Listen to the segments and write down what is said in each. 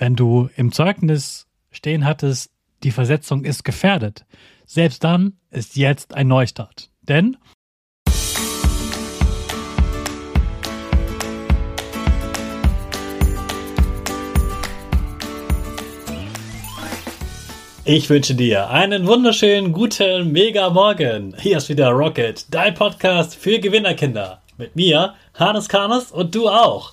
wenn du im Zeugnis stehen hattest, die Versetzung ist gefährdet. Selbst dann ist jetzt ein Neustart. Denn Ich wünsche dir einen wunderschönen guten Mega Morgen. Hier ist wieder Rocket, dein Podcast für Gewinnerkinder. Mit mir, Hannes Karnes und du auch.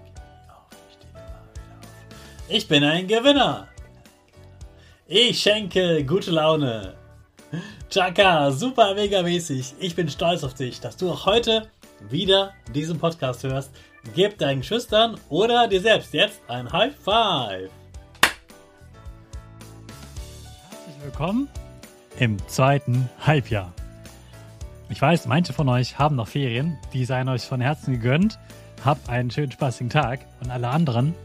Ich bin ein Gewinner. Ich schenke gute Laune. Chaka, super mega mäßig. Ich bin stolz auf dich, dass du auch heute wieder diesen Podcast hörst. Gib deinen Schüchtern oder dir selbst jetzt ein High Five. Herzlich willkommen im zweiten Halbjahr. Ich weiß, manche von euch haben noch Ferien, die seien euch von Herzen gegönnt. Habt einen schönen spaßigen Tag und alle anderen.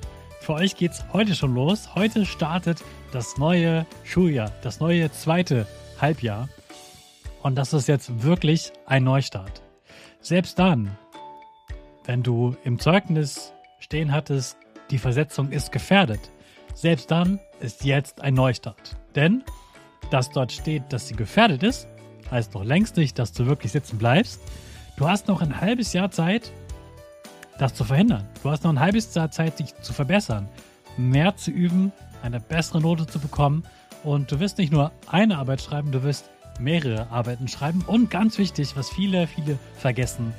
Für euch geht's heute schon los. Heute startet das neue Schuljahr, das neue zweite Halbjahr. Und das ist jetzt wirklich ein Neustart. Selbst dann, wenn du im Zeugnis stehen hattest, die Versetzung ist gefährdet, selbst dann ist jetzt ein Neustart. Denn, dass dort steht, dass sie gefährdet ist, heißt noch längst nicht, dass du wirklich sitzen bleibst. Du hast noch ein halbes Jahr Zeit, das zu verhindern. Du hast noch ein halbes Jahr Zeit, dich zu verbessern, mehr zu üben, eine bessere Note zu bekommen. Und du wirst nicht nur eine Arbeit schreiben, du wirst mehrere Arbeiten schreiben. Und ganz wichtig, was viele, viele vergessen,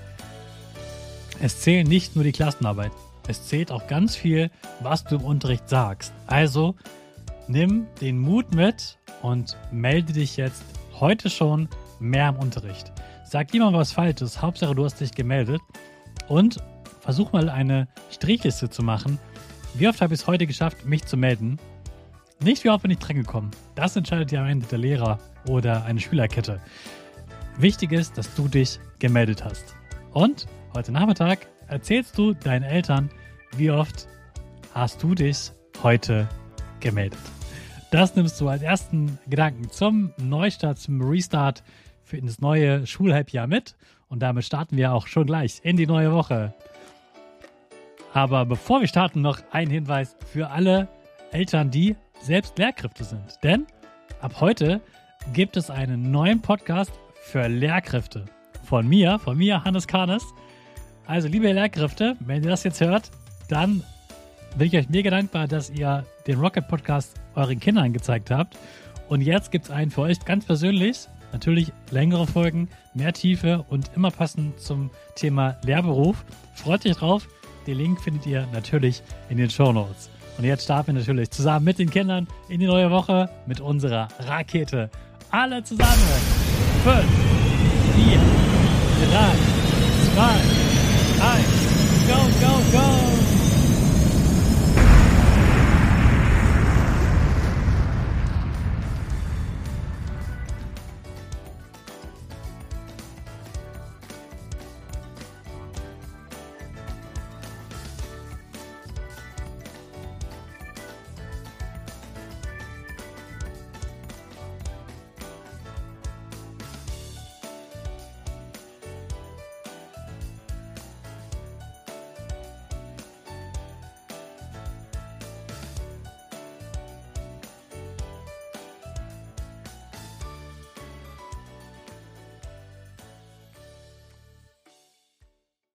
es zählen nicht nur die Klassenarbeit. Es zählt auch ganz viel, was du im Unterricht sagst. Also nimm den Mut mit und melde dich jetzt heute schon mehr im Unterricht. Sag niemand was Falsches, Hauptsache du hast dich gemeldet und versuch mal eine Strichliste zu machen. Wie oft habe ich es heute geschafft, mich zu melden? Nicht wie oft bin ich dran gekommen. Das entscheidet ja am Ende der Lehrer oder eine Schülerkette. Wichtig ist, dass du dich gemeldet hast. Und heute Nachmittag erzählst du deinen Eltern, wie oft hast du dich heute gemeldet. Das nimmst du als ersten Gedanken zum Neustart, zum Restart für das neue Schulhalbjahr mit. Und damit starten wir auch schon gleich in die neue Woche. Aber bevor wir starten, noch ein Hinweis für alle Eltern, die selbst Lehrkräfte sind. Denn ab heute gibt es einen neuen Podcast für Lehrkräfte. Von mir, von mir, Hannes Karnes. Also, liebe Lehrkräfte, wenn ihr das jetzt hört, dann bin ich euch mega dankbar, dass ihr den Rocket Podcast euren Kindern gezeigt habt. Und jetzt gibt es einen für euch ganz persönlich. Natürlich längere Folgen, mehr Tiefe und immer passend zum Thema Lehrberuf. Freut euch drauf. Den Link findet ihr natürlich in den Show Notes. Und jetzt starten wir natürlich zusammen mit den Kindern in die neue Woche mit unserer Rakete alle zusammen. 5, 4, 3, 2, 1. Go, go, go!